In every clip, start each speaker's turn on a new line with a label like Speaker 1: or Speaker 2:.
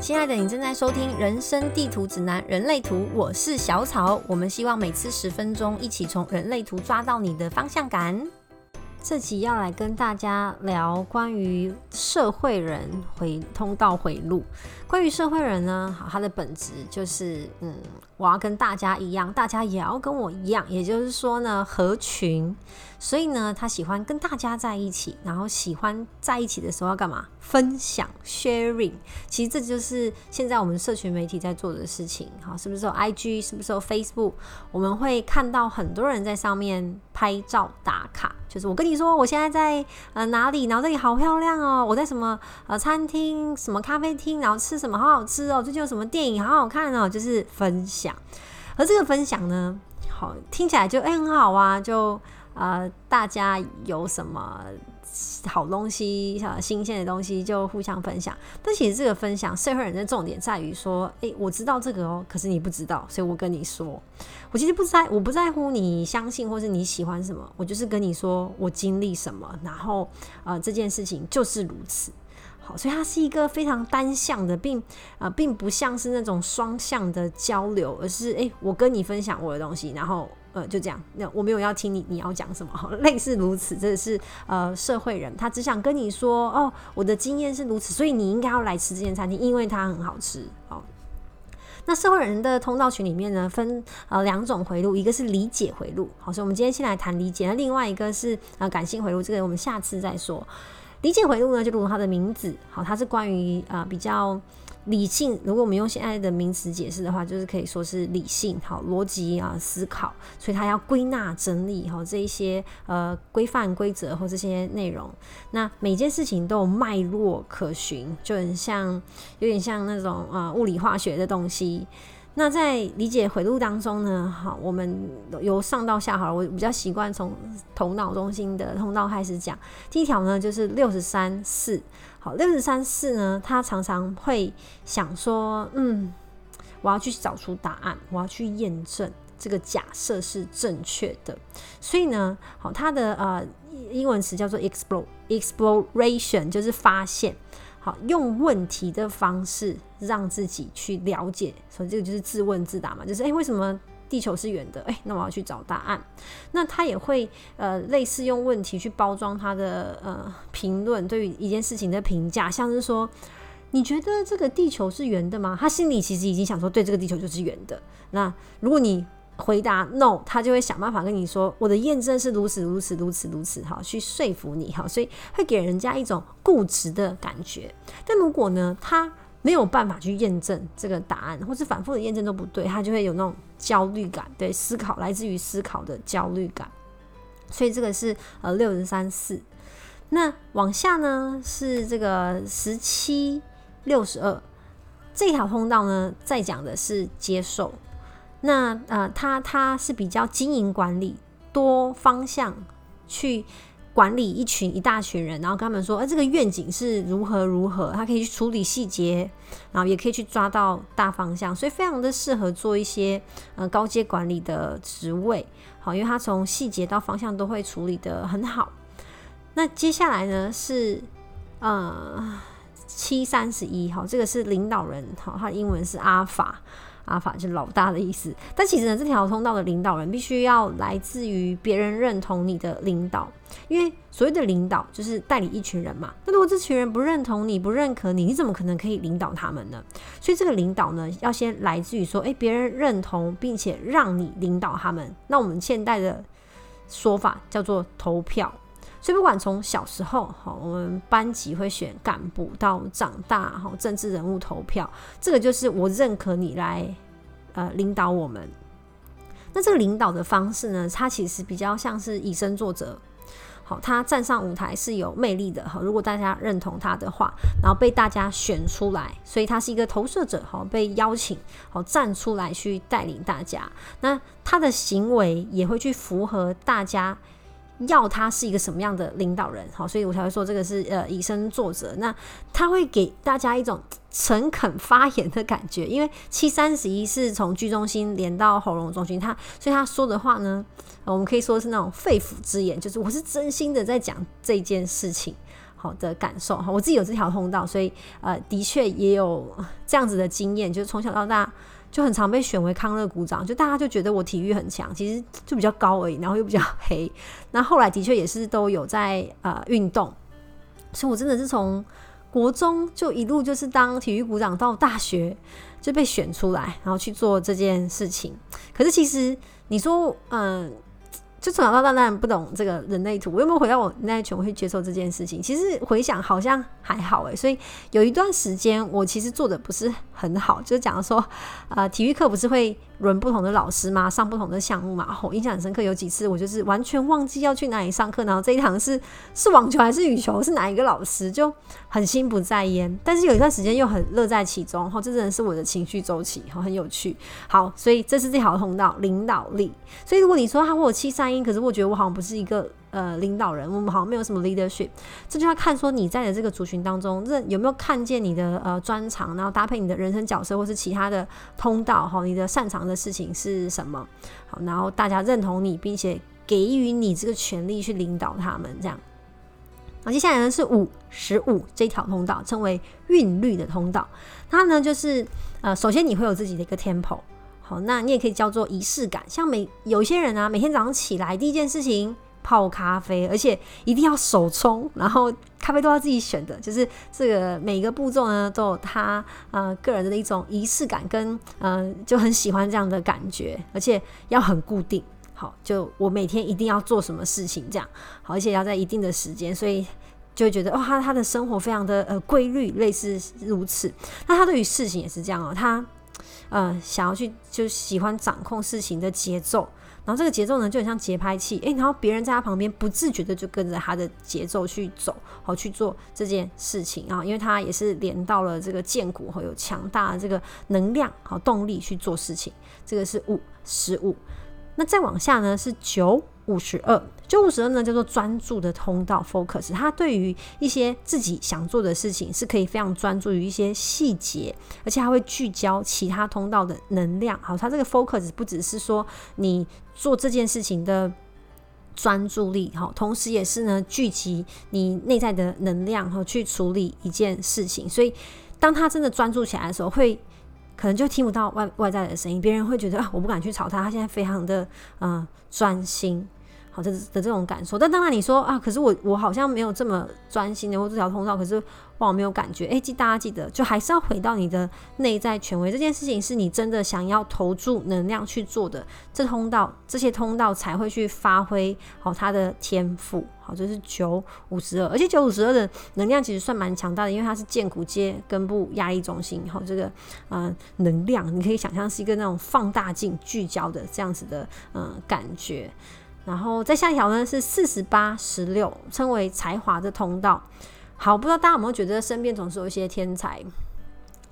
Speaker 1: 亲爱的，你正在收听《人生地图指南：人类图》，我是小草。我们希望每次十分钟，一起从人类图抓到你的方向感。这期要来跟大家聊关于社会人回通道回路。关于社会人呢，好，他的本质就是，嗯，我要跟大家一样，大家也要跟我一样，也就是说呢，合群。所以呢，他喜欢跟大家在一起，然后喜欢在一起的时候要干嘛？分享 sharing。其实这就是现在我们社群媒体在做的事情，好，是不是有 IG？是不是有 Facebook？我们会看到很多人在上面拍照打卡，就是我跟你说，我现在在呃哪里，然后这里好漂亮哦，我在什么呃餐厅、什么咖啡厅，然后吃什么好好吃哦，最近有什么电影好好看哦，就是分享。而这个分享呢，好听起来就哎很好啊，就。呃，大家有什么好东西、新鲜的东西就互相分享。但其实这个分享，社会人的重点在于说：诶，我知道这个哦，可是你不知道，所以我跟你说。我其实不在，我不在乎你相信或是你喜欢什么，我就是跟你说我经历什么，然后呃，这件事情就是如此。所以它是一个非常单向的，并呃，并不像是那种双向的交流，而是诶，我跟你分享我的东西，然后。呃，就这样。那我没有要听你你要讲什么，类似如此。这是呃社会人，他只想跟你说，哦，我的经验是如此，所以你应该要来吃这间餐厅，因为它很好吃。好，那社会人的通道群里面呢，分呃两种回路，一个是理解回路，好，所以我们今天先来谈理解。那另外一个是呃感性回路，这个我们下次再说。理解回路呢，就如它的名字，好，它是关于呃比较。理性，如果我们用现在的名词解释的话，就是可以说是理性，好逻辑啊思考，所以它要归纳整理哈这一些呃规范规则或这些内容，那每件事情都有脉络可循，就很像有点像那种啊物理化学的东西。那在理解回路当中呢，好，我们由上到下好了，我比较习惯从头脑中心的通道开始讲。第一条呢，就是六十三四。好，六十三四呢，他常常会想说，嗯，我要去找出答案，我要去验证这个假设是正确的。所以呢，好，他的呃英文词叫做 explore exploration，就是发现。好，用问题的方式让自己去了解，所以这个就是自问自答嘛，就是诶，为什么地球是圆的？诶，那我要去找答案。那他也会呃类似用问题去包装他的呃评论，对于一件事情的评价，像是说，你觉得这个地球是圆的吗？他心里其实已经想说，对，这个地球就是圆的。那如果你回答 no，他就会想办法跟你说我的验证是如此如此如此如此哈，去说服你哈，所以会给人家一种固执的感觉。但如果呢，他没有办法去验证这个答案，或是反复的验证都不对，他就会有那种焦虑感，对思考来自于思考的焦虑感。所以这个是呃六十三四，那往下呢是这个十七六十二这条通道呢，在讲的是接受。那呃，他他是比较经营管理多方向去管理一群一大群人，然后跟他们说，呃，这个愿景是如何如何，他可以去处理细节，然后也可以去抓到大方向，所以非常的适合做一些呃高阶管理的职位，好，因为他从细节到方向都会处理的很好。那接下来呢是呃七三十一，好，这个是领导人，好，他的英文是阿法。阿法就是老大的意思，但其实呢，这条通道的领导人必须要来自于别人认同你的领导，因为所谓的领导就是带领一群人嘛。那如果这群人不认同你、不认可你，你怎么可能可以领导他们呢？所以这个领导呢，要先来自于说，诶，别人认同并且让你领导他们。那我们现代的说法叫做投票。所以不管从小时候哈，我们班级会选干部，到长大哈，政治人物投票，这个就是我认可你来呃领导我们。那这个领导的方式呢，它其实比较像是以身作则。好，他站上舞台是有魅力的哈。如果大家认同他的话，然后被大家选出来，所以他是一个投射者哈，被邀请好站出来去带领大家。那他的行为也会去符合大家。要他是一个什么样的领导人，好，所以我才会说这个是呃以身作则。那他会给大家一种诚恳发言的感觉，因为七三十一是从居中心连到喉咙中心，他所以他说的话呢，我们可以说是那种肺腑之言，就是我是真心的在讲这件事情。好的感受哈。我自己有这条通道，所以呃，的确也有这样子的经验，就是从小到大就很常被选为康乐鼓长，就大家就觉得我体育很强，其实就比较高而已，然后又比较黑。那后来的确也是都有在呃运动，所以我真的是从国中就一路就是当体育鼓长到大学。就被选出来，然后去做这件事情。可是其实你说，嗯。就从小到大当然不懂这个人类图，我有没有回到我那一群会接受这件事情？其实回想好像还好诶。所以有一段时间我其实做的不是很好，就是讲说，呃，体育课不是会轮不同的老师嘛？上不同的项目嘛。我印象很深刻，有几次我就是完全忘记要去哪里上课，然后这一堂是是网球还是羽球，是哪一个老师，就很心不在焉。但是有一段时间又很乐在其中，哈，这真的是我的情绪周期，哈，很有趣。好，所以这是最好的通道，领导力。所以如果你说他我有七三一。可是我觉得我好像不是一个呃领导人，我们好像没有什么 leadership，这就要看说你在的这个族群当中，认有没有看见你的呃专长，然后搭配你的人生角色或是其他的通道哈，你的擅长的事情是什么？好，然后大家认同你，并且给予你这个权利去领导他们，这样。好，接下来呢是五十五这条通道，称为韵律的通道。它呢就是呃，首先你会有自己的一个 tempo。好，那你也可以叫做仪式感。像每有些人啊，每天早上起来第一件事情泡咖啡，而且一定要手冲，然后咖啡都要自己选的，就是这个每个步骤呢都有他呃个人的一种仪式感，跟嗯就很喜欢这样的感觉，而且要很固定。好，就我每天一定要做什么事情这样，好，而且要在一定的时间，所以就会觉得哇，他他的生活非常的呃规律，类似如此。那他对于事情也是这样哦，他。呃，想要去就喜欢掌控事情的节奏，然后这个节奏呢就很像节拍器，诶，然后别人在他旁边不自觉的就跟着他的节奏去走，好去做这件事情啊，因为他也是连到了这个剑骨和有强大的这个能量好动力去做事情，这个是五十五，那再往下呢是九。五十二，九五十二呢，叫做专注的通道 focus。它对于一些自己想做的事情，是可以非常专注于一些细节，而且还会聚焦其他通道的能量。好，它这个 focus 不只是说你做这件事情的专注力，好，同时也是呢聚集你内在的能量，哈，去处理一件事情。所以，当他真的专注起来的时候，会可能就听不到外外在的声音，别人会觉得啊，我不敢去吵他，他现在非常的嗯专心。好的这种感受，但当然你说啊，可是我我好像没有这么专心的，或这条通道，可是哇我没有感觉。哎，记大家记得，就还是要回到你的内在权威，这件事情是你真的想要投注能量去做的，这通道这些通道才会去发挥好它的天赋。好，这是九五十二，而且九五十二的能量其实算蛮强大的，因为它是剑骨接根部压力中心。好，这个嗯能量，你可以想象是一个那种放大镜聚焦的这样子的嗯感觉。然后再下一条呢是四十八十六，称为才华的通道。好，不知道大家有没有觉得身边总是有一些天才，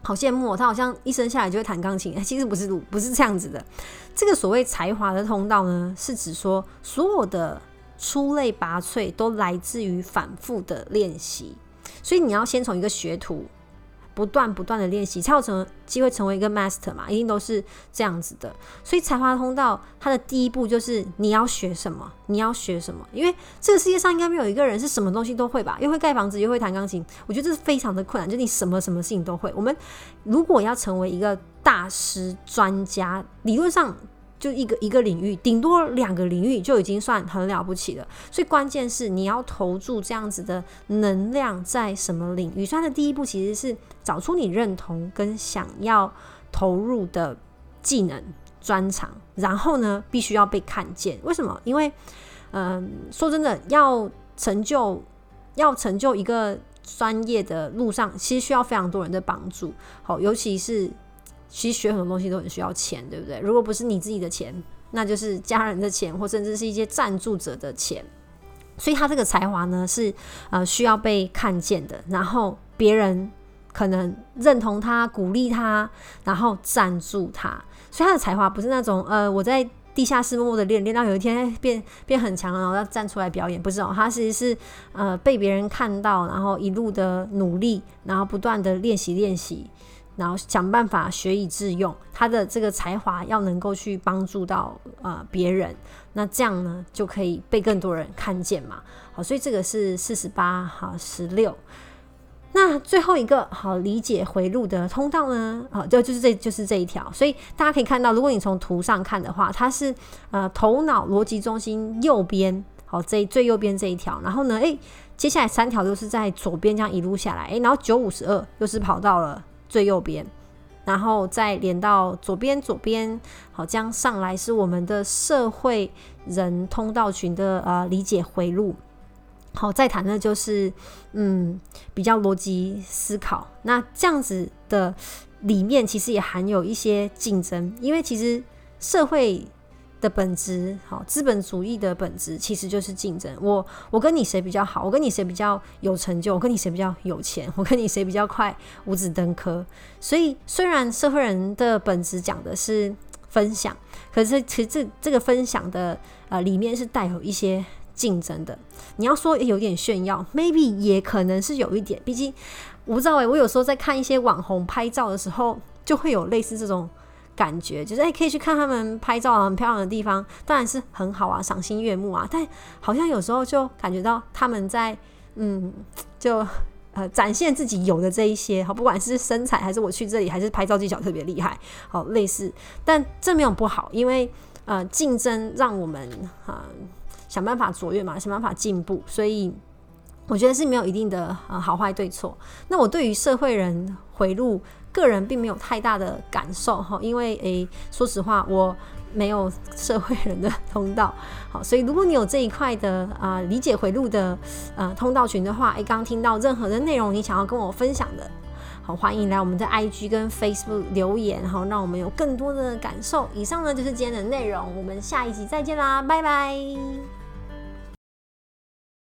Speaker 1: 好羡慕哦。他好像一生下来就会弹钢琴，其实不是，不是这样子的。这个所谓才华的通道呢，是指说所有的出类拔萃都来自于反复的练习，所以你要先从一个学徒。不断不断的练习，才有成机会成为一个 master 嘛，一定都是这样子的。所以才华通道，它的第一步就是你要学什么，你要学什么。因为这个世界上应该没有一个人是什么东西都会吧，又会盖房子，又会弹钢琴。我觉得这是非常的困难，就你什么什么事情都会。我们如果要成为一个大师专家，理论上。就一个一个领域，顶多两个领域就已经算很了不起了。所以关键是你要投注这样子的能量在什么领域。所以的第一步其实是找出你认同跟想要投入的技能专长，然后呢，必须要被看见。为什么？因为，嗯，说真的，要成就要成就一个专业的路上，其实需要非常多人的帮助。好，尤其是。其实学很多东西都很需要钱，对不对？如果不是你自己的钱，那就是家人的钱，或甚至是一些赞助者的钱。所以他这个才华呢，是呃需要被看见的，然后别人可能认同他、鼓励他，然后赞助他。所以他的才华不是那种呃我在地下室默默的练，练到有一天变变很强，然后要站出来表演，不是哦。他其实是呃被别人看到，然后一路的努力，然后不断的练习练习。然后想办法学以致用，他的这个才华要能够去帮助到呃别人，那这样呢就可以被更多人看见嘛。好，所以这个是四十八好十六。那最后一个好理解回路的通道呢？啊，就就是这就是这一条。所以大家可以看到，如果你从图上看的话，它是呃头脑逻辑中心右边，好这最右边这一条。然后呢，诶，接下来三条都是在左边这样一路下来，诶，然后九五十二又是跑到了最右边，然后再连到左边左边，好这样上来是我们的社会人通道群的呃理解回路。好，再谈的就是，嗯，比较逻辑思考。那这样子的里面，其实也含有一些竞争，因为其实社会的本质，好，资本主义的本质其实就是竞争。我我跟你谁比较好？我跟你谁比较有成就？我跟你谁比较有钱？我跟你谁比较快五子登科？所以，虽然社会人的本质讲的是分享，可是其实这这个分享的呃里面是带有一些。竞争的，你要说有点炫耀，maybe 也可能是有一点。毕竟我不知道哎，我有时候在看一些网红拍照的时候，就会有类似这种感觉，就是哎，可以去看他们拍照很漂亮的地方，当然是很好啊，赏心悦目啊。但好像有时候就感觉到他们在嗯，就呃展现自己有的这一些，好，不管是身材还是我去这里，还是拍照技巧特别厉害，好类似。但这没有不好，因为呃竞争让我们啊。想办法卓越嘛，想办法进步，所以我觉得是没有一定的呃好坏对错。那我对于社会人回路，个人并没有太大的感受哈，因为诶，说实话我没有社会人的通道，好，所以如果你有这一块的啊理解回路的呃通道群的话，诶，刚听到任何的内容你想要跟我分享的，好，欢迎来我们的 IG 跟 Facebook 留言，好，让我们有更多的感受。以上呢就是今天的内容，我们下一集再见啦，拜拜。